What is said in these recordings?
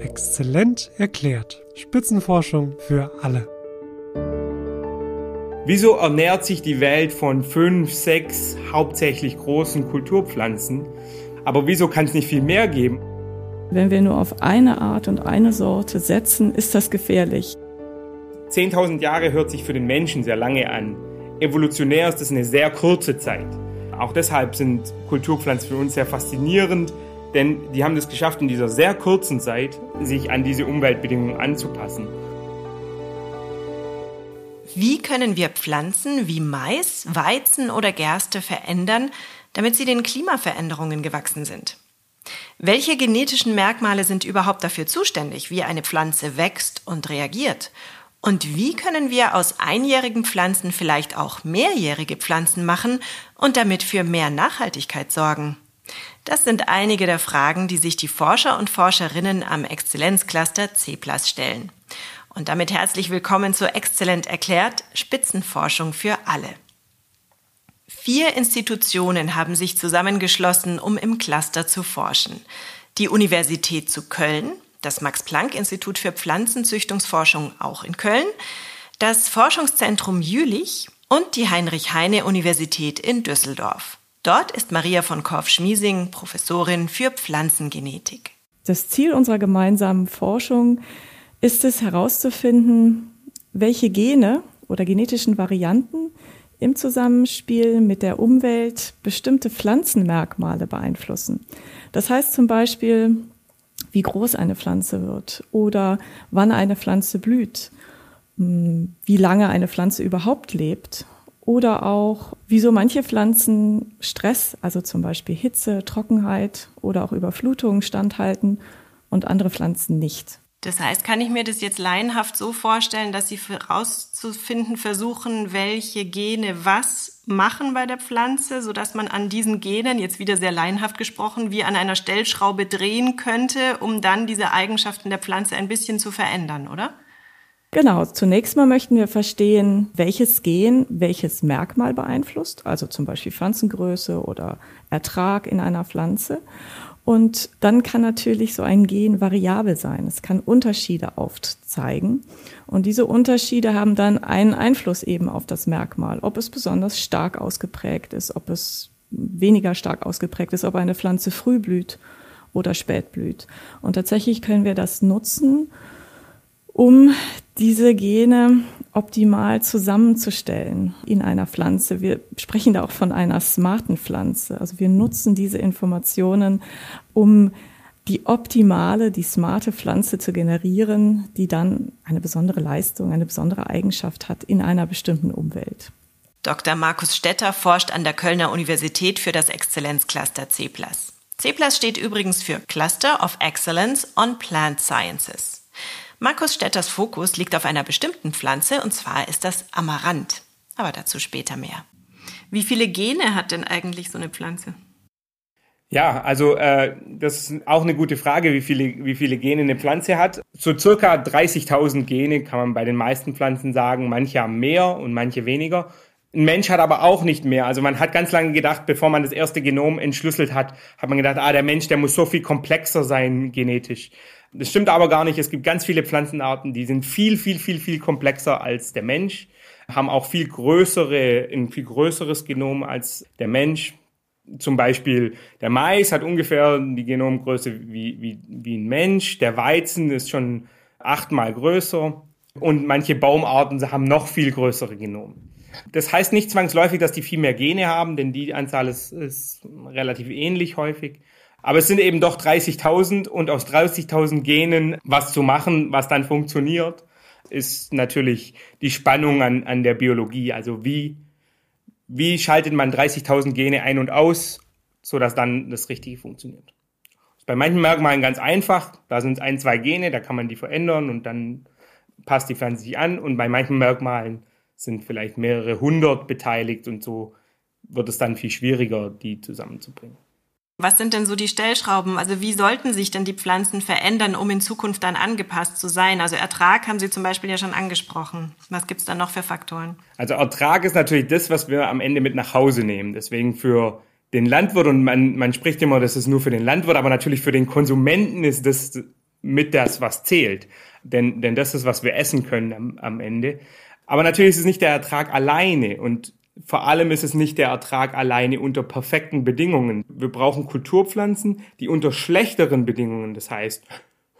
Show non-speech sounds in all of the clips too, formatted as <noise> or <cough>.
Exzellent erklärt. Spitzenforschung für alle. Wieso ernährt sich die Welt von fünf, sechs hauptsächlich großen Kulturpflanzen? Aber wieso kann es nicht viel mehr geben? Wenn wir nur auf eine Art und eine Sorte setzen, ist das gefährlich. 10.000 Jahre hört sich für den Menschen sehr lange an. Evolutionär ist das eine sehr kurze Zeit. Auch deshalb sind Kulturpflanzen für uns sehr faszinierend, denn die haben es geschafft, in dieser sehr kurzen Zeit sich an diese Umweltbedingungen anzupassen. Wie können wir Pflanzen wie Mais, Weizen oder Gerste verändern, damit sie den Klimaveränderungen gewachsen sind? Welche genetischen Merkmale sind überhaupt dafür zuständig, wie eine Pflanze wächst und reagiert? Und wie können wir aus einjährigen Pflanzen vielleicht auch mehrjährige Pflanzen machen und damit für mehr Nachhaltigkeit sorgen? Das sind einige der Fragen, die sich die Forscher und Forscherinnen am Exzellenzcluster C stellen. Und damit herzlich willkommen zu Exzellent erklärt, Spitzenforschung für alle. Vier Institutionen haben sich zusammengeschlossen, um im Cluster zu forschen. Die Universität zu Köln, das Max-Planck-Institut für Pflanzenzüchtungsforschung auch in Köln, das Forschungszentrum Jülich und die Heinrich-Heine-Universität in Düsseldorf. Dort ist Maria von Korff-Schmiesing Professorin für Pflanzengenetik. Das Ziel unserer gemeinsamen Forschung ist es herauszufinden, welche Gene oder genetischen Varianten im Zusammenspiel mit der Umwelt bestimmte Pflanzenmerkmale beeinflussen. Das heißt zum Beispiel, wie groß eine Pflanze wird oder wann eine Pflanze blüht, hm, wie lange eine Pflanze überhaupt lebt oder auch, wieso manche Pflanzen Stress, also zum Beispiel Hitze, Trockenheit oder auch Überflutungen standhalten und andere Pflanzen nicht. Das heißt, kann ich mir das jetzt laienhaft so vorstellen, dass Sie herauszufinden versuchen, welche Gene was machen bei der Pflanze, sodass man an diesen Genen, jetzt wieder sehr laienhaft gesprochen, wie an einer Stellschraube drehen könnte, um dann diese Eigenschaften der Pflanze ein bisschen zu verändern, oder? Genau, zunächst mal möchten wir verstehen, welches Gen welches Merkmal beeinflusst, also zum Beispiel Pflanzengröße oder Ertrag in einer Pflanze. Und dann kann natürlich so ein Gen variabel sein. Es kann Unterschiede aufzeigen. Und diese Unterschiede haben dann einen Einfluss eben auf das Merkmal, ob es besonders stark ausgeprägt ist, ob es weniger stark ausgeprägt ist, ob eine Pflanze früh blüht oder spät blüht. Und tatsächlich können wir das nutzen, um diese Gene optimal zusammenzustellen in einer Pflanze. Wir sprechen da auch von einer smarten Pflanze. Also wir nutzen diese Informationen, um die optimale, die smarte Pflanze zu generieren, die dann eine besondere Leistung, eine besondere Eigenschaft hat in einer bestimmten Umwelt. Dr. Markus Stetter forscht an der Kölner Universität für das Exzellenzcluster C+. C+, steht übrigens für Cluster of Excellence on Plant Sciences. Markus Stetters Fokus liegt auf einer bestimmten Pflanze, und zwar ist das Amaranth. Aber dazu später mehr. Wie viele Gene hat denn eigentlich so eine Pflanze? Ja, also äh, das ist auch eine gute Frage, wie viele, wie viele Gene eine Pflanze hat. So circa 30.000 Gene kann man bei den meisten Pflanzen sagen. Manche haben mehr und manche weniger. Ein Mensch hat aber auch nicht mehr. Also man hat ganz lange gedacht, bevor man das erste Genom entschlüsselt hat, hat man gedacht, ah, der Mensch, der muss so viel komplexer sein genetisch. Das stimmt aber gar nicht. Es gibt ganz viele Pflanzenarten, die sind viel, viel, viel, viel komplexer als der Mensch, haben auch viel größere, ein viel größeres Genom als der Mensch. Zum Beispiel der Mais hat ungefähr die Genomgröße wie, wie, wie ein Mensch. Der Weizen ist schon achtmal größer. Und manche Baumarten haben noch viel größere Genome. Das heißt nicht zwangsläufig, dass die viel mehr Gene haben, denn die Anzahl ist, ist relativ ähnlich häufig. Aber es sind eben doch 30.000 und aus 30.000 Genen was zu machen, was dann funktioniert, ist natürlich die Spannung an, an der Biologie. Also wie, wie schaltet man 30.000 Gene ein und aus, sodass dann das Richtige funktioniert. Bei manchen Merkmalen ganz einfach. Da sind ein, zwei Gene, da kann man die verändern und dann passt die Pflanze sich an. Und bei manchen Merkmalen sind vielleicht mehrere hundert beteiligt und so wird es dann viel schwieriger, die zusammenzubringen. Was sind denn so die Stellschrauben? Also wie sollten sich denn die Pflanzen verändern, um in Zukunft dann angepasst zu sein? Also Ertrag haben Sie zum Beispiel ja schon angesprochen. Was gibt's da noch für Faktoren? Also Ertrag ist natürlich das, was wir am Ende mit nach Hause nehmen. Deswegen für den Landwirt, und man, man spricht immer, das ist nur für den Landwirt, aber natürlich für den Konsumenten ist das mit das, was zählt. Denn, denn das ist, was wir essen können am, am Ende. Aber natürlich ist es nicht der Ertrag alleine und vor allem ist es nicht der Ertrag alleine unter perfekten Bedingungen. Wir brauchen Kulturpflanzen, die unter schlechteren Bedingungen, das heißt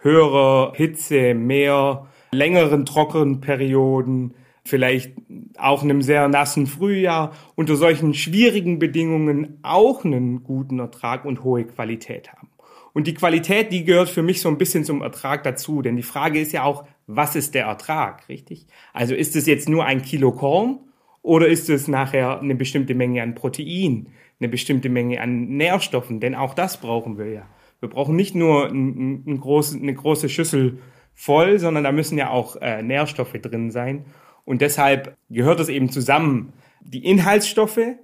höherer Hitze, mehr, längeren trockenen Perioden, vielleicht auch einem sehr nassen Frühjahr, unter solchen schwierigen Bedingungen auch einen guten Ertrag und hohe Qualität haben. Und die Qualität, die gehört für mich so ein bisschen zum Ertrag dazu, denn die Frage ist ja auch, was ist der Ertrag, richtig? Also ist es jetzt nur ein Kilo Korn oder ist es nachher eine bestimmte Menge an Protein, eine bestimmte Menge an Nährstoffen? Denn auch das brauchen wir ja. Wir brauchen nicht nur ein, ein groß, eine große Schüssel voll, sondern da müssen ja auch äh, Nährstoffe drin sein. Und deshalb gehört es eben zusammen, die Inhaltsstoffe,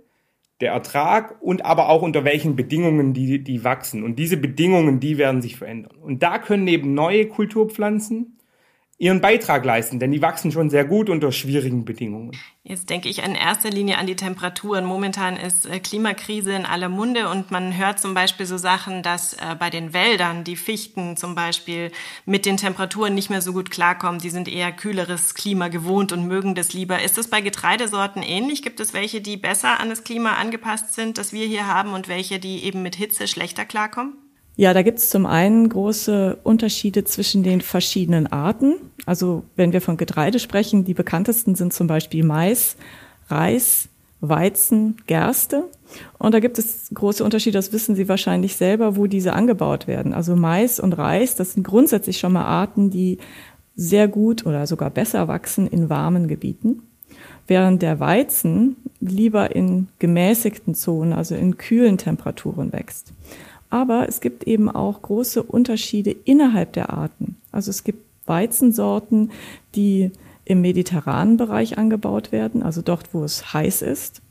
der Ertrag und aber auch unter welchen Bedingungen die, die wachsen. Und diese Bedingungen, die werden sich verändern. Und da können eben neue Kulturpflanzen ihren Beitrag leisten, denn die wachsen schon sehr gut unter schwierigen Bedingungen. Jetzt denke ich in erster Linie an die Temperaturen. Momentan ist äh, Klimakrise in aller Munde und man hört zum Beispiel so Sachen, dass äh, bei den Wäldern die Fichten zum Beispiel mit den Temperaturen nicht mehr so gut klarkommen. Die sind eher kühleres Klima gewohnt und mögen das lieber. Ist das bei Getreidesorten ähnlich? Gibt es welche, die besser an das Klima angepasst sind, das wir hier haben und welche, die eben mit Hitze schlechter klarkommen? Ja, da gibt es zum einen große Unterschiede zwischen den verschiedenen Arten. Also wenn wir von Getreide sprechen, die bekanntesten sind zum Beispiel Mais, Reis, Weizen, Gerste. Und da gibt es große Unterschiede, das wissen Sie wahrscheinlich selber, wo diese angebaut werden. Also Mais und Reis, das sind grundsätzlich schon mal Arten, die sehr gut oder sogar besser wachsen in warmen Gebieten. Während der Weizen lieber in gemäßigten Zonen, also in kühlen Temperaturen wächst. Aber es gibt eben auch große Unterschiede innerhalb der Arten. Also es gibt Weizensorten, die im mediterranen Bereich angebaut werden, also dort, wo es heiß ist.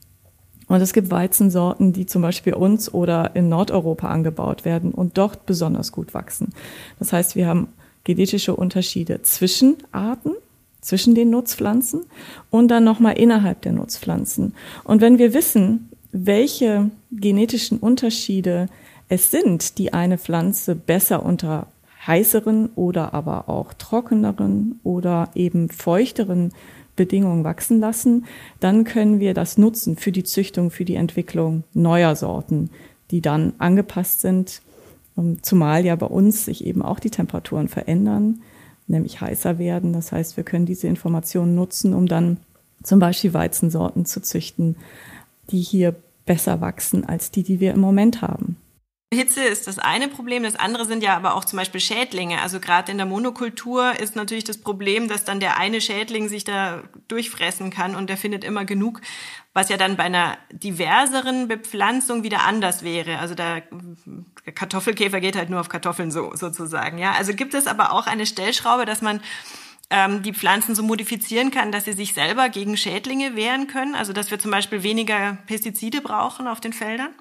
Und es gibt Weizensorten, die zum Beispiel uns oder in Nordeuropa angebaut werden und dort besonders gut wachsen. Das heißt, wir haben genetische Unterschiede zwischen Arten, zwischen den Nutzpflanzen und dann nochmal innerhalb der Nutzpflanzen. Und wenn wir wissen, welche genetischen Unterschiede es sind, die eine Pflanze besser unter heißeren oder aber auch trockeneren oder eben feuchteren Bedingungen wachsen lassen, dann können wir das nutzen für die Züchtung, für die Entwicklung neuer Sorten, die dann angepasst sind, zumal ja bei uns sich eben auch die Temperaturen verändern, nämlich heißer werden. Das heißt, wir können diese Informationen nutzen, um dann zum Beispiel Weizensorten zu züchten, die hier besser wachsen als die, die wir im Moment haben. Hitze ist das eine Problem, das andere sind ja aber auch zum Beispiel Schädlinge. Also gerade in der Monokultur ist natürlich das Problem, dass dann der eine Schädling sich da durchfressen kann und der findet immer genug, was ja dann bei einer diverseren Bepflanzung wieder anders wäre. Also der Kartoffelkäfer geht halt nur auf Kartoffeln so sozusagen. Ja, also gibt es aber auch eine Stellschraube, dass man ähm, die Pflanzen so modifizieren kann, dass sie sich selber gegen Schädlinge wehren können. Also dass wir zum Beispiel weniger Pestizide brauchen auf den Feldern.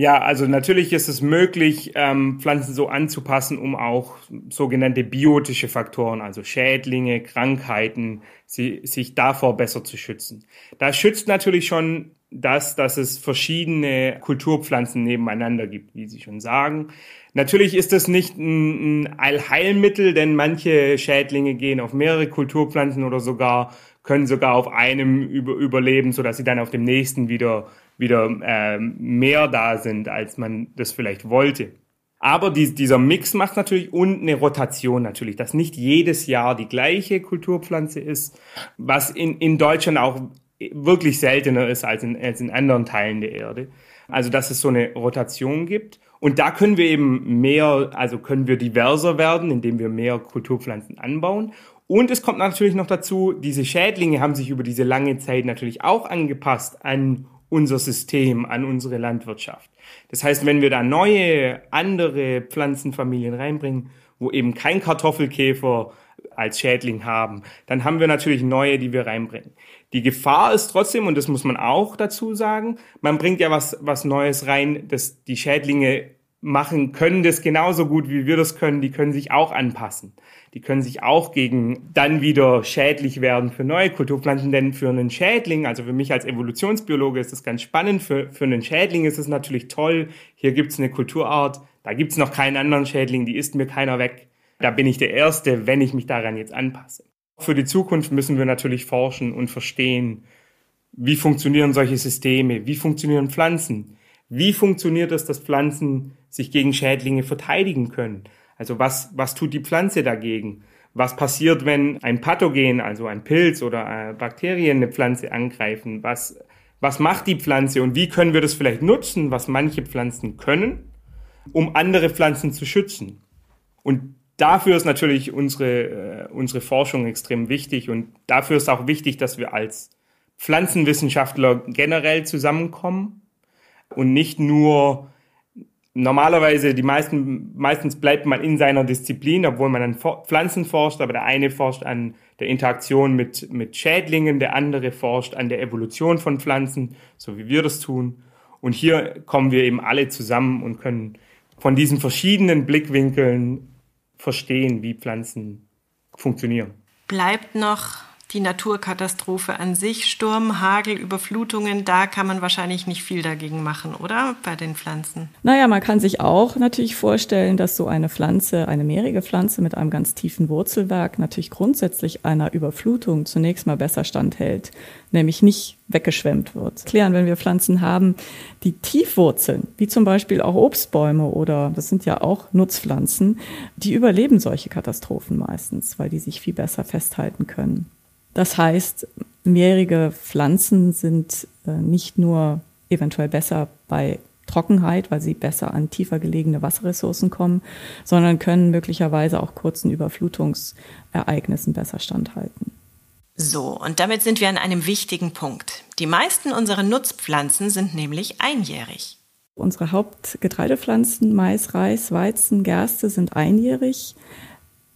Ja, also natürlich ist es möglich, ähm, Pflanzen so anzupassen, um auch sogenannte biotische Faktoren, also Schädlinge, Krankheiten, sie, sich davor besser zu schützen. Da schützt natürlich schon das, dass es verschiedene Kulturpflanzen nebeneinander gibt, wie Sie schon sagen. Natürlich ist das nicht ein, ein Allheilmittel, denn manche Schädlinge gehen auf mehrere Kulturpflanzen oder sogar können sogar auf einem über, überleben, sodass sie dann auf dem nächsten wieder wieder äh, mehr da sind, als man das vielleicht wollte. Aber die, dieser Mix macht natürlich und eine Rotation natürlich, dass nicht jedes Jahr die gleiche Kulturpflanze ist, was in, in Deutschland auch wirklich seltener ist als in, als in anderen Teilen der Erde. Also dass es so eine Rotation gibt. Und da können wir eben mehr, also können wir diverser werden, indem wir mehr Kulturpflanzen anbauen. Und es kommt natürlich noch dazu, diese Schädlinge haben sich über diese lange Zeit natürlich auch angepasst an unser System, an unsere Landwirtschaft. Das heißt, wenn wir da neue, andere Pflanzenfamilien reinbringen, wo eben kein Kartoffelkäfer als Schädling haben, dann haben wir natürlich neue, die wir reinbringen. Die Gefahr ist trotzdem, und das muss man auch dazu sagen, man bringt ja was, was Neues rein, dass die Schädlinge machen, können das genauso gut, wie wir das können. Die können sich auch anpassen. Die können sich auch gegen dann wieder schädlich werden für neue Kulturpflanzen. Denn für einen Schädling, also für mich als Evolutionsbiologe ist das ganz spannend. Für, für einen Schädling ist es natürlich toll. Hier gibt's eine Kulturart. Da gibt's noch keinen anderen Schädling. Die isst mir keiner weg. Da bin ich der Erste, wenn ich mich daran jetzt anpasse. Für die Zukunft müssen wir natürlich forschen und verstehen, wie funktionieren solche Systeme, wie funktionieren Pflanzen, wie funktioniert es, dass Pflanzen sich gegen Schädlinge verteidigen können. Also was, was tut die Pflanze dagegen? Was passiert, wenn ein Pathogen, also ein Pilz oder Bakterien eine Pflanze angreifen? Was, was macht die Pflanze und wie können wir das vielleicht nutzen, was manche Pflanzen können, um andere Pflanzen zu schützen? Und dafür ist natürlich unsere, äh, unsere Forschung extrem wichtig und dafür ist auch wichtig, dass wir als Pflanzenwissenschaftler generell zusammenkommen und nicht nur normalerweise die meisten, meistens bleibt man in seiner Disziplin, obwohl man an Pflanzen forscht, aber der eine forscht an der Interaktion mit, mit Schädlingen, der andere forscht an der Evolution von Pflanzen, so wie wir das tun. Und hier kommen wir eben alle zusammen und können von diesen verschiedenen Blickwinkeln verstehen, wie Pflanzen funktionieren. Bleibt noch die Naturkatastrophe an sich, Sturm, Hagel, Überflutungen, da kann man wahrscheinlich nicht viel dagegen machen, oder? Bei den Pflanzen. Naja, man kann sich auch natürlich vorstellen, dass so eine Pflanze, eine mehrige Pflanze mit einem ganz tiefen Wurzelwerk natürlich grundsätzlich einer Überflutung zunächst mal besser standhält, nämlich nicht weggeschwemmt wird. Klären, wenn wir Pflanzen haben, die tief wurzeln, wie zum Beispiel auch Obstbäume oder das sind ja auch Nutzpflanzen, die überleben solche Katastrophen meistens, weil die sich viel besser festhalten können. Das heißt, mehrjährige Pflanzen sind äh, nicht nur eventuell besser bei Trockenheit, weil sie besser an tiefer gelegene Wasserressourcen kommen, sondern können möglicherweise auch kurzen Überflutungsereignissen besser standhalten. So, und damit sind wir an einem wichtigen Punkt. Die meisten unserer Nutzpflanzen sind nämlich einjährig. Unsere Hauptgetreidepflanzen, Mais, Reis, Weizen, Gerste sind einjährig.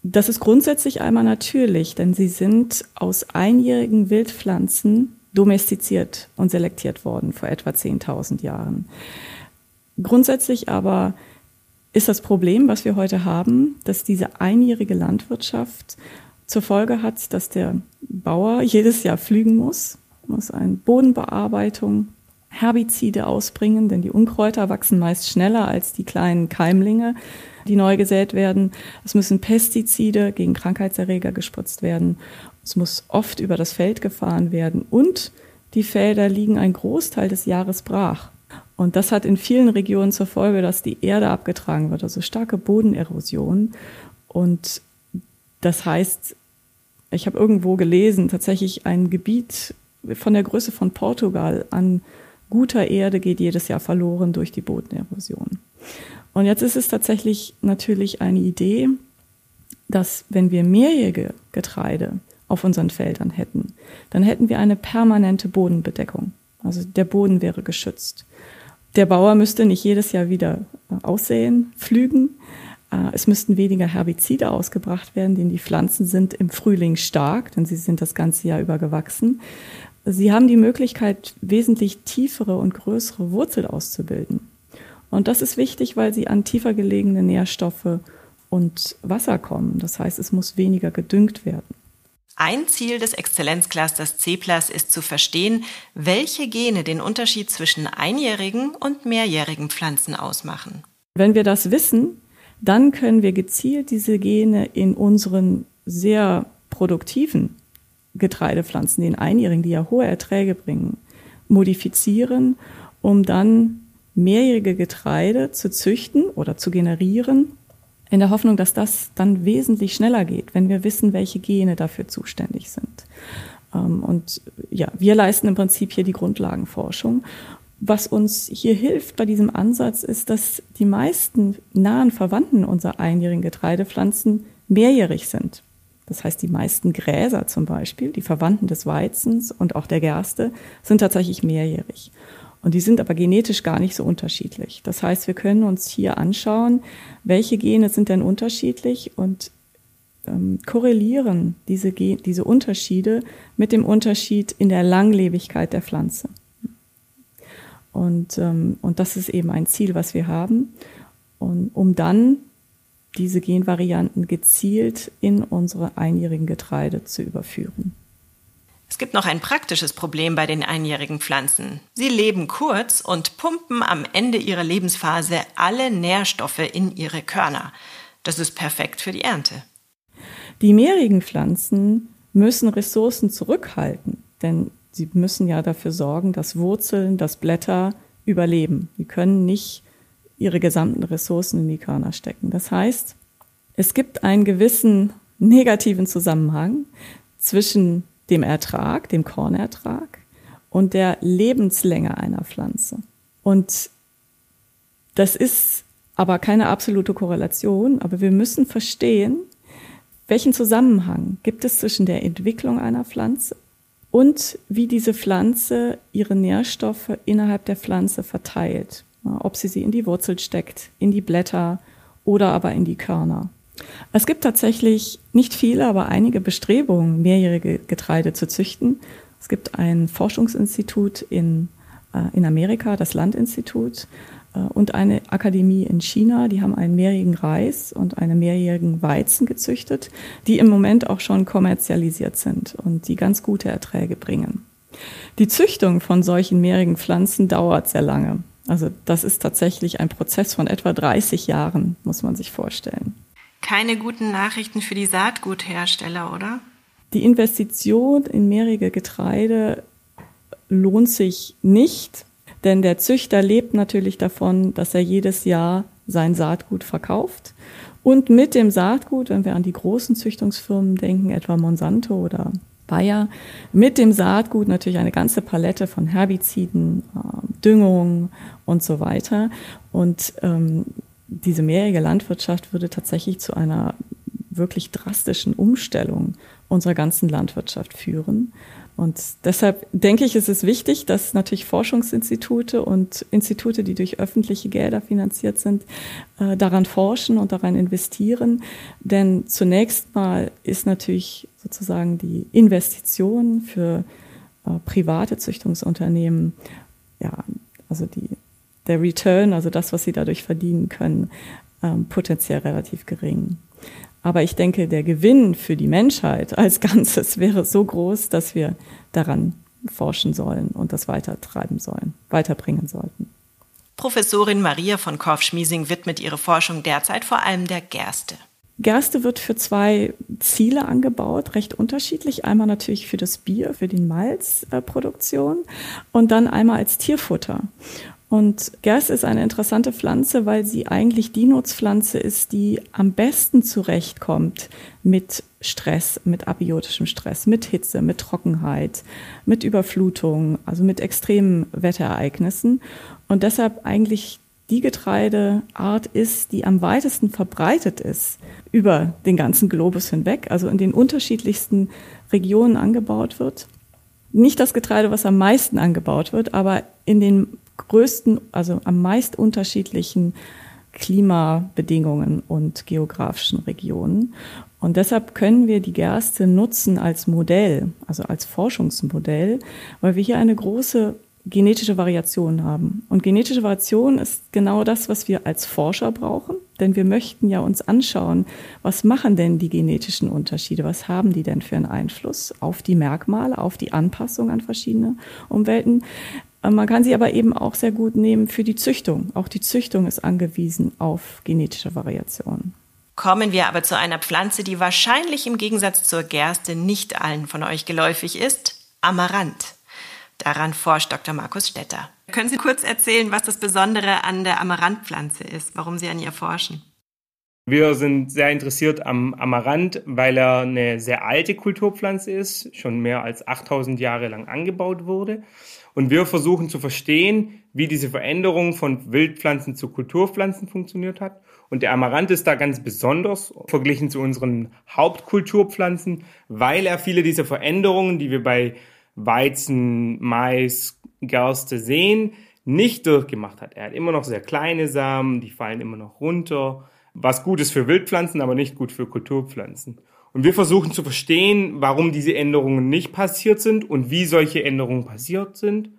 Das ist grundsätzlich einmal natürlich, denn sie sind aus einjährigen Wildpflanzen domestiziert und selektiert worden vor etwa 10.000 Jahren. Grundsätzlich aber ist das Problem, was wir heute haben, dass diese einjährige Landwirtschaft zur Folge hat, dass der Bauer <laughs> jedes Jahr flügen muss, muss eine Bodenbearbeitung, Herbizide ausbringen, denn die Unkräuter wachsen meist schneller als die kleinen Keimlinge die neu gesät werden. Es müssen Pestizide gegen Krankheitserreger gespritzt werden. Es muss oft über das Feld gefahren werden und die Felder liegen ein Großteil des Jahres brach. Und das hat in vielen Regionen zur Folge, dass die Erde abgetragen wird, also starke Bodenerosion. Und das heißt, ich habe irgendwo gelesen, tatsächlich ein Gebiet von der Größe von Portugal an guter Erde geht jedes Jahr verloren durch die Bodenerosion. Und jetzt ist es tatsächlich natürlich eine Idee, dass wenn wir mehrjährige Getreide auf unseren Feldern hätten, dann hätten wir eine permanente Bodenbedeckung. Also der Boden wäre geschützt. Der Bauer müsste nicht jedes Jahr wieder äh, aussehen, pflügen. Äh, es müssten weniger Herbizide ausgebracht werden, denn die Pflanzen sind im Frühling stark, denn sie sind das ganze Jahr über gewachsen. Sie haben die Möglichkeit, wesentlich tiefere und größere Wurzel auszubilden. Und das ist wichtig, weil sie an tiefer gelegene Nährstoffe und Wasser kommen. Das heißt, es muss weniger gedüngt werden. Ein Ziel des Exzellenzclusters C ist zu verstehen, welche Gene den Unterschied zwischen einjährigen und mehrjährigen Pflanzen ausmachen. Wenn wir das wissen, dann können wir gezielt diese Gene in unseren sehr produktiven Getreidepflanzen, den einjährigen, die ja hohe Erträge bringen, modifizieren, um dann mehrjährige Getreide zu züchten oder zu generieren, in der Hoffnung, dass das dann wesentlich schneller geht, wenn wir wissen, welche Gene dafür zuständig sind. Ähm, und ja, wir leisten im Prinzip hier die Grundlagenforschung. Was uns hier hilft bei diesem Ansatz ist, dass die meisten nahen Verwandten unserer einjährigen Getreidepflanzen mehrjährig sind. Das heißt, die meisten Gräser zum Beispiel, die Verwandten des Weizens und auch der Gerste, sind tatsächlich mehrjährig. Und die sind aber genetisch gar nicht so unterschiedlich. Das heißt, wir können uns hier anschauen, welche Gene sind denn unterschiedlich und ähm, korrelieren diese, diese Unterschiede mit dem Unterschied in der Langlebigkeit der Pflanze. Und, ähm, und das ist eben ein Ziel, was wir haben, und, um dann diese Genvarianten gezielt in unsere einjährigen Getreide zu überführen. Es gibt noch ein praktisches Problem bei den einjährigen Pflanzen. Sie leben kurz und pumpen am Ende ihrer Lebensphase alle Nährstoffe in ihre Körner. Das ist perfekt für die Ernte. Die meerigen Pflanzen müssen Ressourcen zurückhalten, denn sie müssen ja dafür sorgen, dass Wurzeln, dass Blätter überleben. Sie können nicht ihre gesamten Ressourcen in die Körner stecken. Das heißt, es gibt einen gewissen negativen Zusammenhang zwischen dem Ertrag, dem Kornertrag und der Lebenslänge einer Pflanze. Und das ist aber keine absolute Korrelation, aber wir müssen verstehen, welchen Zusammenhang gibt es zwischen der Entwicklung einer Pflanze und wie diese Pflanze ihre Nährstoffe innerhalb der Pflanze verteilt. Ob sie sie in die Wurzel steckt, in die Blätter oder aber in die Körner. Es gibt tatsächlich nicht viele, aber einige Bestrebungen, mehrjährige Getreide zu züchten. Es gibt ein Forschungsinstitut in, äh, in Amerika, das Landinstitut, äh, und eine Akademie in China, die haben einen mehrjährigen Reis und einen mehrjährigen Weizen gezüchtet, die im Moment auch schon kommerzialisiert sind und die ganz gute Erträge bringen. Die Züchtung von solchen mehrjährigen Pflanzen dauert sehr lange. Also das ist tatsächlich ein Prozess von etwa 30 Jahren, muss man sich vorstellen. Keine guten Nachrichten für die Saatguthersteller, oder? Die Investition in mehrjährige Getreide lohnt sich nicht, denn der Züchter lebt natürlich davon, dass er jedes Jahr sein Saatgut verkauft. Und mit dem Saatgut, wenn wir an die großen Züchtungsfirmen denken, etwa Monsanto oder Bayer, mit dem Saatgut natürlich eine ganze Palette von Herbiziden, äh, Düngung und so weiter. Und ähm, diese mehrjährige Landwirtschaft würde tatsächlich zu einer wirklich drastischen Umstellung unserer ganzen Landwirtschaft führen. Und deshalb denke ich, ist es wichtig, dass natürlich Forschungsinstitute und Institute, die durch öffentliche Gelder finanziert sind, äh, daran forschen und daran investieren. Denn zunächst mal ist natürlich sozusagen die Investition für äh, private Züchtungsunternehmen, ja, also die, der Return, also das, was sie dadurch verdienen können, ähm, potenziell relativ gering. Aber ich denke, der Gewinn für die Menschheit <laughs> als Ganzes wäre so groß, dass wir daran forschen sollen und das weitertreiben sollen, weiterbringen sollten. Professorin Maria von Korf-Schmiesing widmet ihre Forschung derzeit vor allem der Gerste. Gerste wird für zwei Ziele angebaut, recht unterschiedlich. Einmal natürlich für das Bier, für die Malzproduktion und dann einmal als Tierfutter. Und Gerste ist eine interessante Pflanze, weil sie eigentlich die Nutzpflanze ist, die am besten zurechtkommt mit Stress, mit abiotischem Stress, mit Hitze, mit Trockenheit, mit Überflutung, also mit extremen Wetterereignissen. Und deshalb eigentlich die Getreideart ist, die am weitesten verbreitet ist über den ganzen Globus hinweg, also in den unterschiedlichsten Regionen angebaut wird. Nicht das Getreide, was am meisten angebaut wird, aber in den größten, also am meist unterschiedlichen Klimabedingungen und geografischen Regionen. Und deshalb können wir die Gerste nutzen als Modell, also als Forschungsmodell, weil wir hier eine große genetische Variation haben. Und genetische Variation ist genau das, was wir als Forscher brauchen, denn wir möchten ja uns anschauen, was machen denn die genetischen Unterschiede, was haben die denn für einen Einfluss auf die Merkmale, auf die Anpassung an verschiedene Umwelten. Äh, man kann sie aber eben auch sehr gut nehmen für die Züchtung. Auch die Züchtung ist angewiesen auf genetische Variationen. Kommen wir aber zu einer Pflanze, die wahrscheinlich im Gegensatz zur Gerste nicht allen von euch geläufig ist, Amaranth. Daran forscht Dr. Markus Stetter. Können Sie kurz erzählen, was das Besondere an der Amaranthpflanze ist, warum Sie an ihr forschen? Wir sind sehr interessiert am Amaranth, weil er eine sehr alte Kulturpflanze ist, schon mehr als 8000 Jahre lang angebaut wurde und wir versuchen zu verstehen, wie diese Veränderung von Wildpflanzen zu Kulturpflanzen funktioniert hat. Und der Amaranth ist da ganz besonders verglichen zu unseren Hauptkulturpflanzen, weil er viele dieser Veränderungen, die wir bei Weizen, Mais, Gerste sehen, nicht durchgemacht hat. Er hat immer noch sehr kleine Samen, die fallen immer noch runter, was gut ist für Wildpflanzen, aber nicht gut für Kulturpflanzen. Und wir versuchen zu verstehen, warum diese Änderungen nicht passiert sind und wie solche Änderungen passiert sind.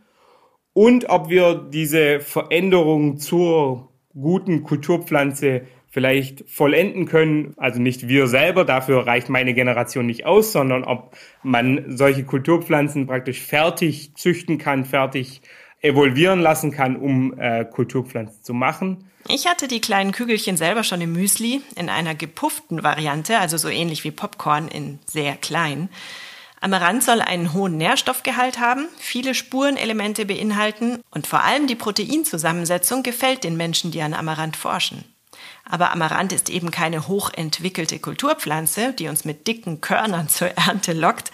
Und ob wir diese Veränderungen zur guten Kulturpflanze vielleicht vollenden können. Also nicht wir selber, dafür reicht meine Generation nicht aus, sondern ob man solche Kulturpflanzen praktisch fertig züchten kann, fertig evolvieren lassen kann, um äh, Kulturpflanzen zu machen. Ich hatte die kleinen Kügelchen selber schon im Müsli in einer gepufften Variante, also so ähnlich wie Popcorn in sehr klein. Amaranth soll einen hohen Nährstoffgehalt haben, viele Spurenelemente beinhalten und vor allem die Proteinzusammensetzung gefällt den Menschen, die an Amaranth forschen. Aber Amaranth ist eben keine hochentwickelte Kulturpflanze, die uns mit dicken Körnern zur Ernte lockt,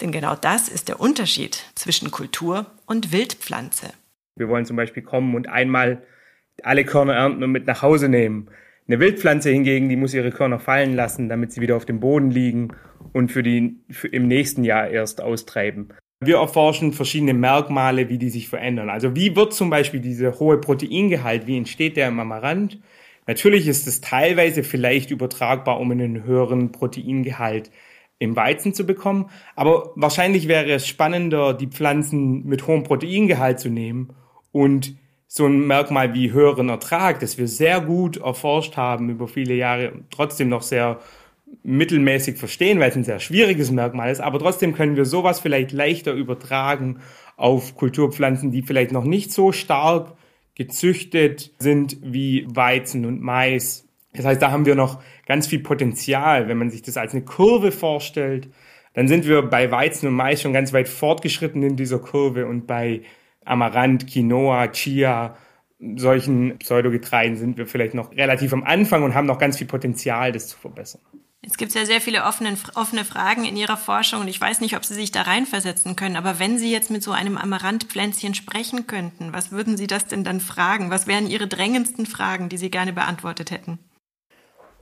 denn genau das ist der Unterschied zwischen Kultur und Wildpflanze. Wir wollen zum Beispiel kommen und einmal alle Körner ernten und mit nach Hause nehmen. Eine Wildpflanze hingegen, die muss ihre Körner fallen lassen, damit sie wieder auf dem Boden liegen und für die für im nächsten Jahr erst austreiben. Wir erforschen verschiedene Merkmale, wie die sich verändern. Also wie wird zum Beispiel dieser hohe Proteingehalt, wie entsteht der im Amaranth? Natürlich ist es teilweise vielleicht übertragbar, um einen höheren Proteingehalt im Weizen zu bekommen, aber wahrscheinlich wäre es spannender, die Pflanzen mit hohem Proteingehalt zu nehmen und so ein Merkmal wie höheren Ertrag, das wir sehr gut erforscht haben über viele Jahre, trotzdem noch sehr mittelmäßig verstehen, weil es ein sehr schwieriges Merkmal ist, aber trotzdem können wir sowas vielleicht leichter übertragen auf Kulturpflanzen, die vielleicht noch nicht so stark gezüchtet sind wie Weizen und Mais. Das heißt, da haben wir noch ganz viel Potenzial. Wenn man sich das als eine Kurve vorstellt, dann sind wir bei Weizen und Mais schon ganz weit fortgeschritten in dieser Kurve und bei Amaranth, Quinoa, Chia, solchen Pseudogetreiden sind wir vielleicht noch relativ am Anfang und haben noch ganz viel Potenzial, das zu verbessern. Es gibt ja sehr viele offene, offene Fragen in Ihrer Forschung und ich weiß nicht, ob Sie sich da reinversetzen können, aber wenn Sie jetzt mit so einem Amaranthpflänzchen sprechen könnten, was würden Sie das denn dann fragen? Was wären Ihre drängendsten Fragen, die Sie gerne beantwortet hätten?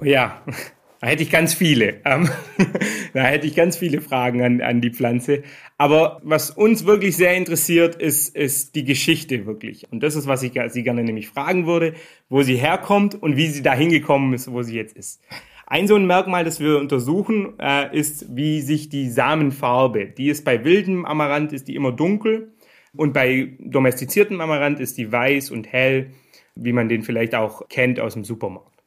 Oh ja, <laughs> da hätte ich ganz viele. Ähm, <laughs> da hätte ich ganz viele Fragen an, an die Pflanze. Aber was uns wirklich sehr interessiert, ist, ist die Geschichte wirklich. Und das ist, was ich Sie gerne nämlich fragen würde, wo sie herkommt und wie sie da hingekommen ist, wo sie jetzt ist. Ein so ein Merkmal, das wir untersuchen, äh, ist, wie sich die Samenfarbe, die ist bei wildem Amaranth, ist die immer dunkel und bei domestiziertem Amaranth ist die weiß und hell, wie man den vielleicht auch kennt aus dem Supermarkt.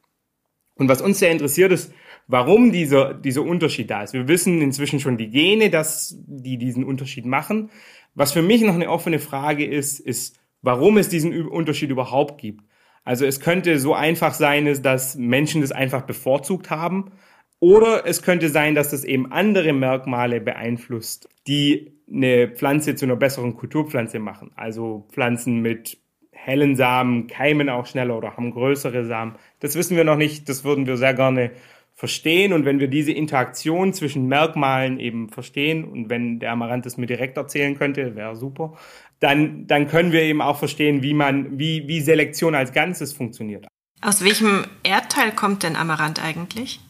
Und was uns sehr interessiert ist, warum dieser, dieser Unterschied da ist. Wir wissen inzwischen schon die Gene, dass die diesen Unterschied machen. Was für mich noch eine offene Frage ist, ist, warum es diesen Unterschied überhaupt gibt. Also es könnte so einfach sein, dass Menschen das einfach bevorzugt haben. Oder es könnte sein, dass das eben andere Merkmale beeinflusst, die eine Pflanze zu einer besseren Kulturpflanze machen. Also Pflanzen mit hellen Samen keimen auch schneller oder haben größere Samen. Das wissen wir noch nicht. Das würden wir sehr gerne verstehen. Und wenn wir diese Interaktion zwischen Merkmalen eben verstehen und wenn der Amaranth es mir direkt erzählen könnte, wäre super, dann, dann können wir eben auch verstehen, wie man, wie, wie Selektion als Ganzes funktioniert. Aus welchem Erdteil kommt denn Amaranth eigentlich?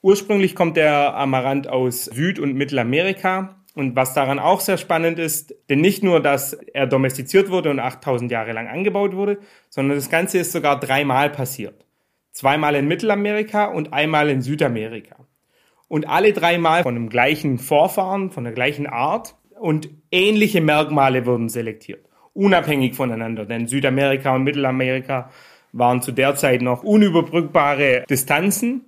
Ursprünglich kommt der Amaranth aus Süd- und Mittelamerika. Und was daran auch sehr spannend ist, denn nicht nur, dass er domestiziert wurde und 8000 Jahre lang angebaut wurde, sondern das Ganze ist sogar dreimal passiert. Zweimal in Mittelamerika und einmal in Südamerika. Und alle dreimal von dem gleichen Vorfahren, von der gleichen Art und ähnliche Merkmale wurden selektiert, unabhängig voneinander, denn Südamerika und Mittelamerika waren zu der Zeit noch unüberbrückbare Distanzen.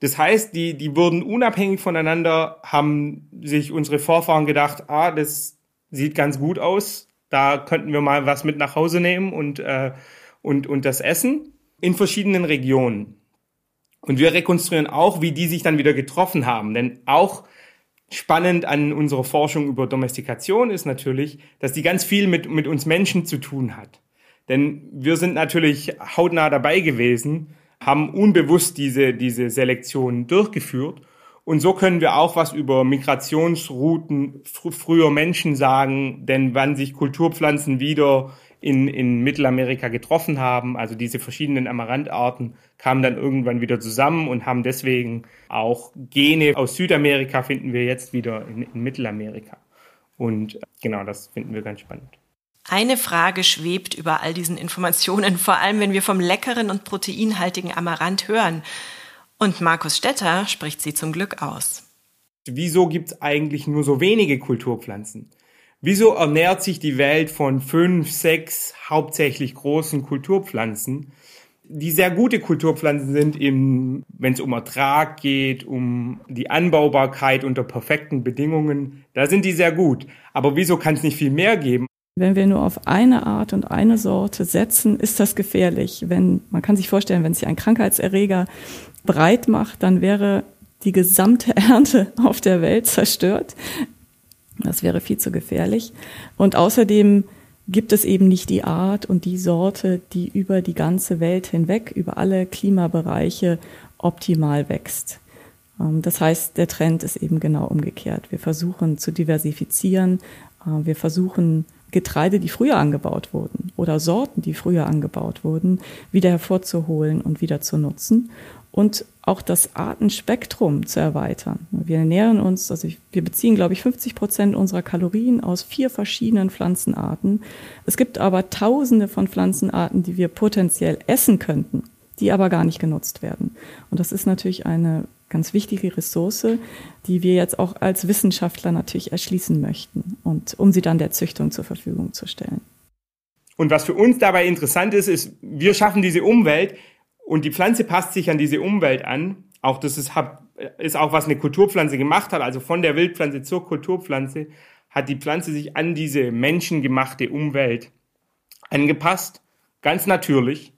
Das heißt, die, die wurden unabhängig voneinander, haben sich unsere Vorfahren gedacht, ah, das sieht ganz gut aus, da könnten wir mal was mit nach Hause nehmen und, äh, und, und das essen in verschiedenen Regionen. Und wir rekonstruieren auch, wie die sich dann wieder getroffen haben, denn auch Spannend an unserer Forschung über Domestikation ist natürlich, dass die ganz viel mit, mit uns Menschen zu tun hat. Denn wir sind natürlich hautnah dabei gewesen, haben unbewusst diese, diese Selektion durchgeführt. Und so können wir auch was über Migrationsrouten fr früher Menschen sagen, denn wann sich Kulturpflanzen wieder in, in Mittelamerika getroffen haben. Also diese verschiedenen Amarantharten kamen dann irgendwann wieder zusammen und haben deswegen auch Gene aus Südamerika finden wir jetzt wieder in, in Mittelamerika. Und genau, das finden wir ganz spannend. Eine Frage schwebt über all diesen Informationen, vor allem wenn wir vom leckeren und proteinhaltigen Amaranth hören. Und Markus Stetter spricht sie zum Glück aus. Wieso gibt es eigentlich nur so wenige Kulturpflanzen? Wieso ernährt sich die Welt von fünf, sechs hauptsächlich großen Kulturpflanzen, die sehr gute Kulturpflanzen sind, wenn es um Ertrag geht, um die Anbaubarkeit unter perfekten Bedingungen, da sind die sehr gut. Aber wieso kann es nicht viel mehr geben? Wenn wir nur auf eine Art und eine Sorte setzen, ist das gefährlich. Wenn, man kann sich vorstellen, wenn sich ein Krankheitserreger breit macht, dann wäre die gesamte <laughs> Ernte auf der Welt zerstört. Das wäre viel zu gefährlich. Und außerdem gibt es eben nicht die Art und die Sorte, die über die ganze Welt hinweg, über alle Klimabereiche optimal wächst. Ähm, das heißt, der Trend ist eben genau umgekehrt. Wir versuchen zu diversifizieren. Äh, wir versuchen Getreide, die früher angebaut wurden oder Sorten, die früher angebaut wurden, wieder hervorzuholen und wieder zu nutzen und auch das Artenspektrum zu erweitern. Wir ernähren uns, also wir beziehen, glaube ich, 50 Prozent unserer Kalorien aus vier verschiedenen Pflanzenarten. Es gibt aber Tausende von Pflanzenarten, die wir potenziell essen könnten, die aber gar nicht genutzt werden. Und das ist natürlich eine ganz wichtige Ressource, die wir jetzt auch als Wissenschaftler natürlich erschließen möchten und um sie dann der Züchtung zur Verfügung zu stellen. Und was für uns dabei interessant ist, ist, wir schaffen diese Umwelt und die Pflanze passt sich an diese Umwelt an. Auch das ist, ist auch, was eine Kulturpflanze gemacht hat. Also von der Wildpflanze zur Kulturpflanze hat die Pflanze sich an diese menschengemachte Umwelt angepasst. Ganz natürlich.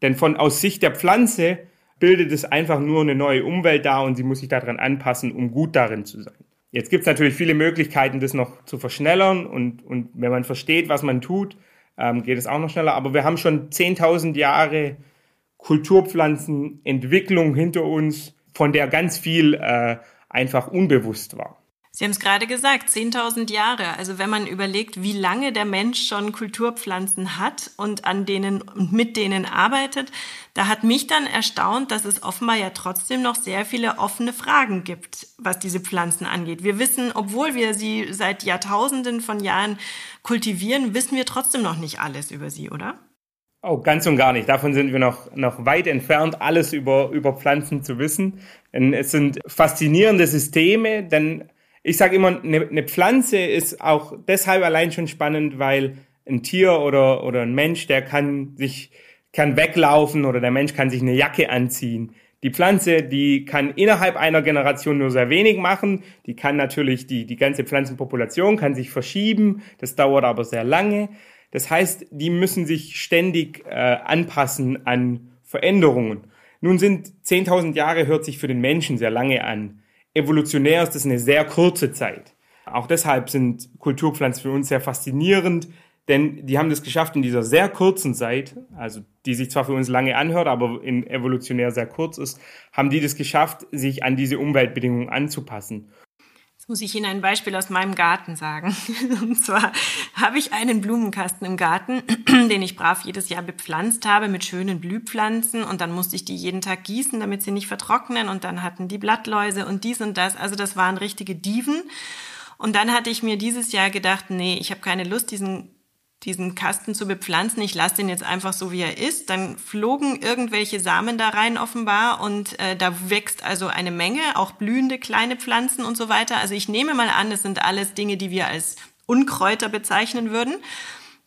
Denn von aus Sicht der Pflanze bildet es einfach nur eine neue Umwelt da und sie muss sich daran anpassen, um gut darin zu sein. Jetzt gibt es natürlich viele Möglichkeiten, das noch zu verschnellern und, und wenn man versteht, was man tut, ähm, geht es auch noch schneller. Aber wir haben schon 10.000 Jahre Kulturpflanzenentwicklung hinter uns, von der ganz viel äh, einfach unbewusst war. Sie haben es gerade gesagt, 10.000 Jahre. Also wenn man überlegt, wie lange der Mensch schon Kulturpflanzen hat und an denen und mit denen arbeitet, da hat mich dann erstaunt, dass es offenbar ja trotzdem noch sehr viele offene Fragen gibt, was diese Pflanzen angeht. Wir wissen, obwohl wir sie seit Jahrtausenden von Jahren kultivieren, wissen wir trotzdem noch nicht alles über sie, oder? Oh, ganz und gar nicht. Davon sind wir noch, noch weit entfernt, alles über, über Pflanzen zu wissen. Denn es sind faszinierende Systeme, denn ich sage immer, eine, eine Pflanze ist auch deshalb allein schon spannend, weil ein Tier oder, oder ein Mensch, der kann sich, kann weglaufen oder der Mensch kann sich eine Jacke anziehen. Die Pflanze, die kann innerhalb einer Generation nur sehr wenig machen. Die kann natürlich, die, die ganze Pflanzenpopulation kann sich verschieben. Das dauert aber sehr lange. Das heißt, die müssen sich ständig äh, anpassen an Veränderungen. Nun sind 10.000 Jahre hört sich für den Menschen sehr lange an evolutionär ist das eine sehr kurze Zeit. Auch deshalb sind Kulturpflanzen für uns sehr faszinierend, denn die haben das geschafft in dieser sehr kurzen Zeit, also die sich zwar für uns lange anhört, aber in evolutionär sehr kurz ist, haben die das geschafft, sich an diese Umweltbedingungen anzupassen muss ich Ihnen ein Beispiel aus meinem Garten sagen. <laughs> Und zwar habe ich einen Blumenkasten im Garten, <clears throat> den ich brav jedes Jahr bepflanzt habe mit schönen Blühpflanzen und dann musste ich die jeden Tag gießen, damit sie nicht vertrocknen und dann hatten die Blattläuse und dies und das. Also das waren richtige Diven. Und dann hatte ich mir dieses Jahr gedacht, nee, ich habe keine Lust, diesen diesen Kasten zu bepflanzen. Ich lasse den jetzt einfach so, wie er ist. Dann flogen irgendwelche Samen da rein offenbar und äh, da wächst also eine Menge, auch blühende kleine Pflanzen und so weiter. Also ich nehme mal an, das sind alles Dinge, die wir als Unkräuter bezeichnen würden.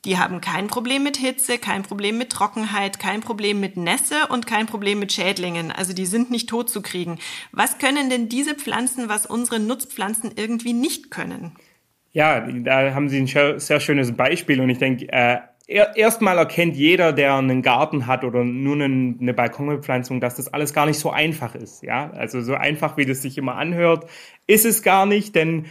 Die haben kein Problem mit Hitze, kein Problem mit Trockenheit, kein Problem mit Nässe und kein Problem mit Schädlingen. Also die sind nicht tot zu kriegen. Was können denn diese Pflanzen, was unsere Nutzpflanzen irgendwie nicht können? Ja, da haben Sie ein sehr schönes Beispiel und ich denke, äh, erstmal erkennt jeder, der einen Garten hat oder nur eine, Balkonbepflanzung, dass das alles gar nicht so einfach ist. Ja, also so einfach, wie das sich immer anhört, ist es gar nicht, denn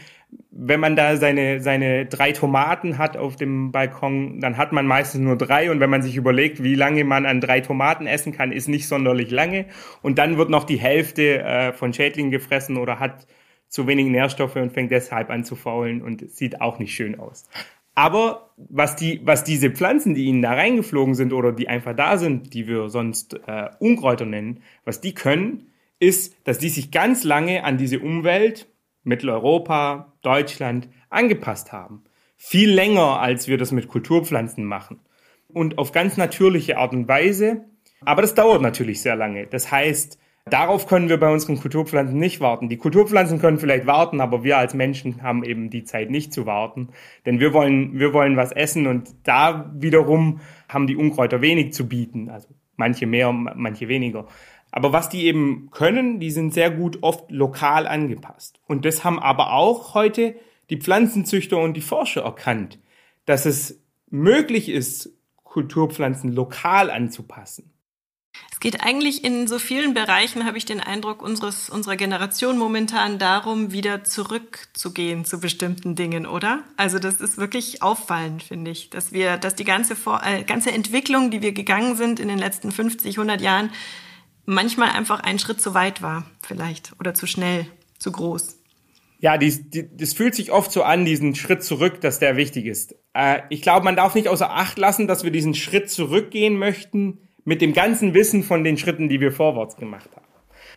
wenn man da seine, seine drei Tomaten hat auf dem Balkon, dann hat man meistens nur drei. Und wenn man sich überlegt, wie lange man an drei Tomaten essen kann, ist nicht sonderlich lange. Und dann wird noch die Hälfte äh, von Schädlingen gefressen oder hat zu wenig Nährstoffe und fängt deshalb an zu faulen und sieht auch nicht schön aus. Aber was die, was diese Pflanzen, die ihnen da reingeflogen sind oder die einfach da sind, die wir sonst äh, Unkräuter nennen, was die können, ist, dass die sich ganz lange an diese Umwelt, Mitteleuropa, Deutschland, angepasst haben. Viel länger, als wir das mit Kulturpflanzen machen. Und auf ganz natürliche Art und Weise. Aber das dauert natürlich sehr lange. Das heißt, Darauf können wir bei unseren Kulturpflanzen nicht warten. Die Kulturpflanzen können vielleicht warten, aber wir als Menschen haben eben die Zeit nicht zu warten. Denn wir wollen, wir wollen was essen und da wiederum haben die Unkräuter wenig zu bieten. Also manche mehr, manche weniger. Aber was die eben können, die sind sehr gut oft lokal angepasst. Und das haben aber auch heute die Pflanzenzüchter und die Forscher erkannt, dass es möglich ist, Kulturpflanzen lokal anzupassen. Es geht eigentlich in so vielen Bereichen, habe ich den Eindruck, unseres, unserer Generation momentan darum, wieder zurückzugehen zu bestimmten Dingen, oder? Also das ist wirklich auffallend, finde ich, dass wir, dass die ganze, Vor äh, ganze Entwicklung, die wir gegangen sind in den letzten 50, 100 Jahren, manchmal einfach einen Schritt zu weit war, vielleicht, oder zu schnell, zu groß. Ja, dies, die, das fühlt sich oft so an, diesen Schritt zurück, dass der wichtig ist. Äh, ich glaube, man darf nicht außer Acht lassen, dass wir diesen Schritt zurückgehen möchten mit dem ganzen Wissen von den Schritten, die wir vorwärts gemacht haben.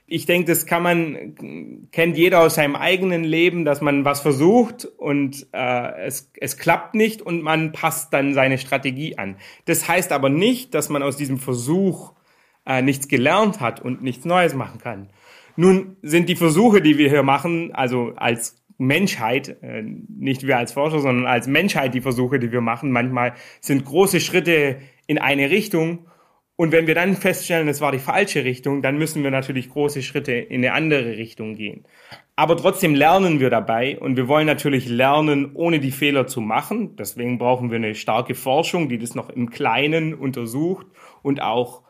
Ich denke, das kann man, kennt jeder aus seinem eigenen Leben, dass man was versucht und äh, es, es klappt nicht und man passt dann seine Strategie an. Das heißt aber nicht, dass man aus diesem Versuch äh, nichts gelernt hat und nichts Neues machen kann. Nun sind die Versuche, die wir hier machen, also als Menschheit, äh, nicht wir als Forscher, sondern als Menschheit die Versuche, die wir machen, manchmal sind große Schritte in eine Richtung. Und wenn wir dann feststellen, es war die falsche Richtung, dann müssen wir natürlich große Schritte in eine andere Richtung gehen. Aber trotzdem lernen wir dabei und wir wollen natürlich lernen, ohne die Fehler zu machen. Deswegen brauchen wir eine starke Forschung, die das noch im Kleinen untersucht und auch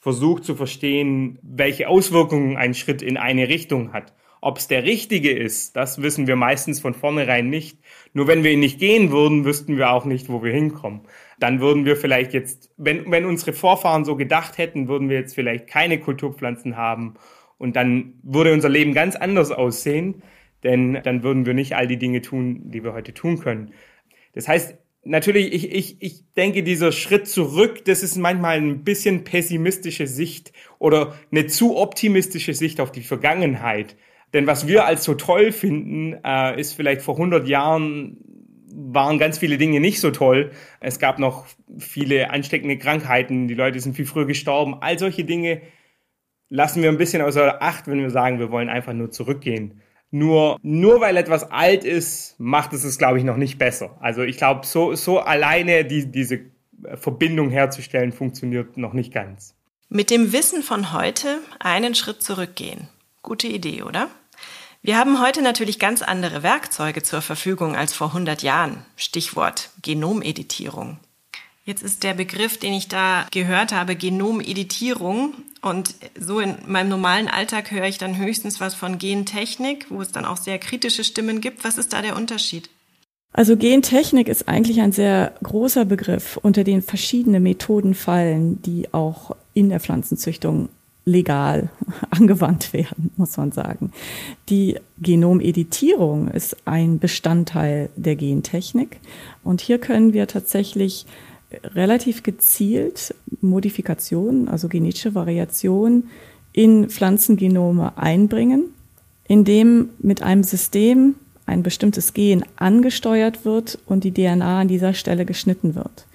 versucht zu verstehen, welche Auswirkungen ein Schritt in eine Richtung hat. Ob es der richtige ist, das wissen wir meistens von vornherein nicht. Nur wenn wir ihn nicht gehen würden, wüssten wir auch nicht, wo wir hinkommen. Dann würden wir vielleicht jetzt, wenn, wenn unsere Vorfahren so gedacht hätten, würden wir jetzt vielleicht keine Kulturpflanzen haben und dann würde unser Leben ganz anders aussehen, denn dann würden wir nicht all die Dinge tun, die wir heute tun können. Das heißt, natürlich, ich, ich, ich denke, dieser Schritt zurück, das ist manchmal ein bisschen pessimistische Sicht oder eine zu optimistische Sicht auf die Vergangenheit. Denn was wir als so toll finden, äh, ist vielleicht vor 100 Jahren waren ganz viele Dinge nicht so toll. Es gab noch viele ansteckende Krankheiten, die Leute sind viel früher gestorben. All solche Dinge lassen wir ein bisschen außer Acht, wenn wir sagen, wir wollen einfach nur zurückgehen. Nur, nur weil etwas alt ist, macht es es, glaube ich, noch nicht besser. Also ich glaube, so, so alleine die, diese Verbindung herzustellen, funktioniert noch nicht ganz. Mit dem Wissen von heute einen Schritt zurückgehen. Gute Idee, oder? Wir haben heute natürlich ganz andere Werkzeuge zur Verfügung als vor 100 Jahren. Stichwort Genomeditierung. Jetzt ist der Begriff, den ich da gehört habe, Genomeditierung. Und so in meinem normalen Alltag höre ich dann höchstens was von Gentechnik, wo es dann auch sehr kritische Stimmen gibt. Was ist da der Unterschied? Also Gentechnik ist eigentlich ein sehr großer Begriff, unter den verschiedene Methoden fallen, die auch in der Pflanzenzüchtung legal <laughs> angewandt werden, muss man sagen. Die Genomeditierung ist ein Bestandteil der Gentechnik. Und hier können wir tatsächlich relativ gezielt Modifikationen, also genetische Variationen in Pflanzengenome einbringen, indem mit einem System ein bestimmtes Gen angesteuert wird und die DNA an dieser Stelle geschnitten wird.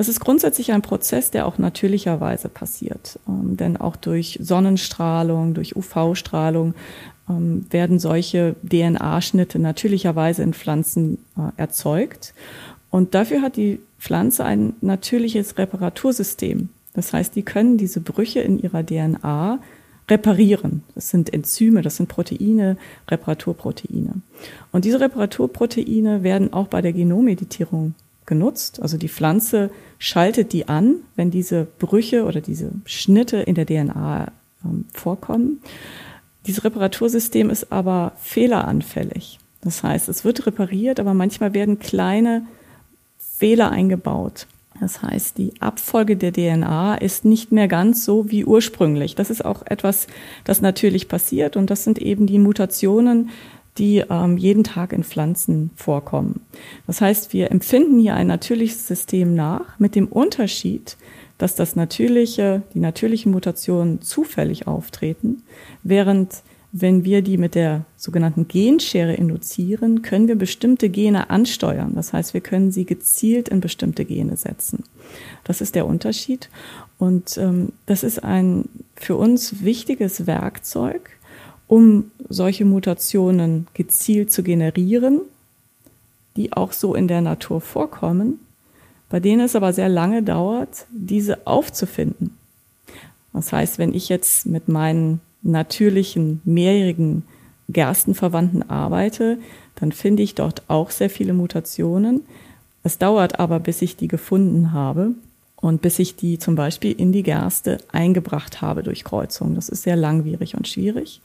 Das ist grundsätzlich ein Prozess, der auch natürlicherweise passiert. Ähm, denn auch durch Sonnenstrahlung, durch UV-Strahlung ähm, werden solche DNA-Schnitte natürlicherweise in Pflanzen äh, erzeugt. Und dafür hat die Pflanze ein natürliches Reparatursystem. Das heißt, die können diese Brüche in ihrer DNA reparieren. Das sind Enzyme, das sind Proteine, Reparaturproteine. Und diese Reparaturproteine werden auch bei der Genomeditierung genutzt. Also die Pflanze schaltet die an, wenn diese Brüche oder diese Schnitte in der DNA ähm, vorkommen. Dieses Reparatursystem ist aber fehleranfällig. Das heißt, es wird repariert, aber manchmal werden kleine Fehler eingebaut. Das heißt, die Abfolge der DNA ist nicht mehr ganz so wie ursprünglich. Das ist auch etwas, das natürlich passiert und das sind eben die Mutationen, die ähm, jeden Tag in Pflanzen vorkommen. Das heißt, wir empfinden hier ein natürliches System nach mit dem Unterschied, dass das natürliche, die natürlichen Mutationen zufällig auftreten, während wenn wir die mit der sogenannten Genschere induzieren, können wir bestimmte Gene ansteuern. Das heißt, wir können sie gezielt in bestimmte Gene setzen. Das ist der Unterschied. Und ähm, das ist ein für uns wichtiges Werkzeug, um solche Mutationen gezielt zu generieren, die auch so in der Natur vorkommen, bei denen es aber sehr lange dauert, diese aufzufinden. Das heißt, wenn ich jetzt mit meinen natürlichen mehrjährigen Gerstenverwandten arbeite, dann finde ich dort auch sehr viele Mutationen. Es dauert aber, bis ich die gefunden habe und bis ich die zum Beispiel in die Gerste eingebracht habe durch Kreuzung. Das ist sehr langwierig und schwierig.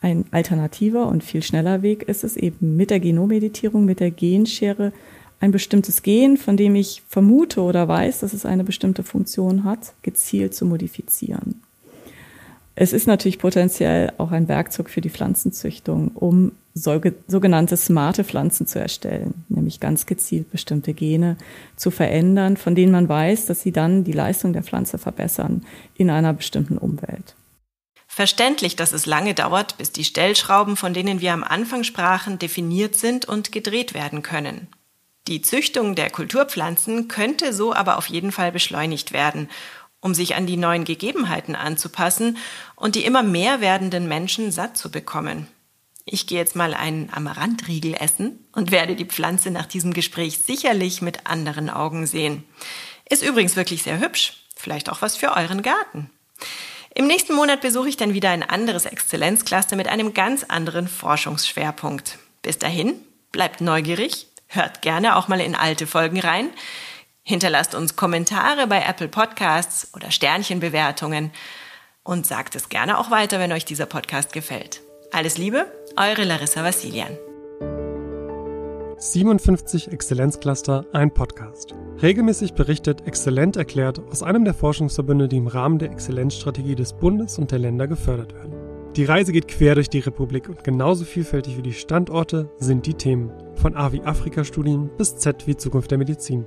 Ein alternativer und viel schneller Weg ist es eben mit der Genommeditierung, mit der Genschere ein bestimmtes Gen, von dem ich vermute oder weiß, dass es eine bestimmte Funktion hat, gezielt zu modifizieren. Es ist natürlich potenziell auch ein Werkzeug für die Pflanzenzüchtung, um sogenannte smarte Pflanzen zu erstellen, nämlich ganz gezielt bestimmte Gene zu verändern, von denen man weiß, dass sie dann die Leistung der Pflanze verbessern in einer bestimmten Umwelt. Verständlich, dass es lange dauert, bis die Stellschrauben, von denen wir am Anfang sprachen, definiert sind und gedreht werden können. Die Züchtung der Kulturpflanzen könnte so aber auf jeden Fall beschleunigt werden, um sich an die neuen Gegebenheiten anzupassen und die immer mehr werdenden Menschen satt zu bekommen. Ich gehe jetzt mal einen Amarantriegel essen und werde die Pflanze nach diesem Gespräch sicherlich mit anderen Augen sehen. Ist übrigens wirklich sehr hübsch. Vielleicht auch was für euren Garten. Im nächsten Monat besuche ich dann wieder ein anderes Exzellenzcluster mit einem ganz anderen Forschungsschwerpunkt. Bis dahin, bleibt neugierig Hört gerne auch mal in alte Folgen rein. Hinterlasst uns Kommentare bei Apple Podcasts oder Sternchenbewertungen und sagt es gerne auch weiter, wenn euch dieser Podcast gefällt. Alles Liebe, eure Larissa Vassilian. 57 Exzellenzcluster, ein Podcast. Regelmäßig berichtet Exzellent erklärt aus einem der Forschungsverbünde, die im Rahmen der Exzellenzstrategie des Bundes und der Länder gefördert werden. Die Reise geht quer durch die Republik und genauso vielfältig wie die Standorte sind die Themen. Von A wie Afrika-Studien bis Z wie Zukunft der Medizin.